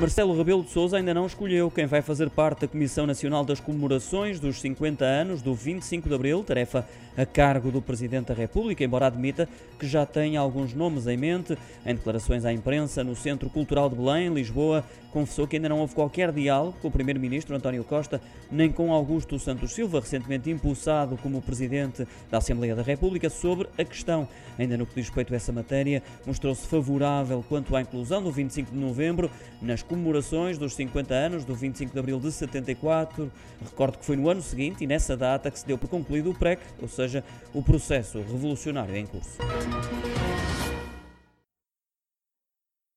Marcelo Rebelo de Sousa ainda não escolheu quem vai fazer parte da Comissão Nacional das Comemorações dos 50 anos do 25 de Abril, tarefa a cargo do Presidente da República, embora admita que já tem alguns nomes em mente. Em declarações à imprensa no Centro Cultural de Belém, Lisboa, confessou que ainda não houve qualquer diálogo com o Primeiro-Ministro António Costa, nem com Augusto Santos Silva, recentemente impulsado como Presidente da Assembleia da República, sobre a questão. Ainda no que diz respeito a essa matéria, mostrou-se favorável quanto à inclusão do 25 de novembro nas comemorações dos 50 anos do 25 de abril de 74. Recordo que foi no ano seguinte e nessa data que se deu por concluído o PREC, ou seja, o processo revolucionário em curso.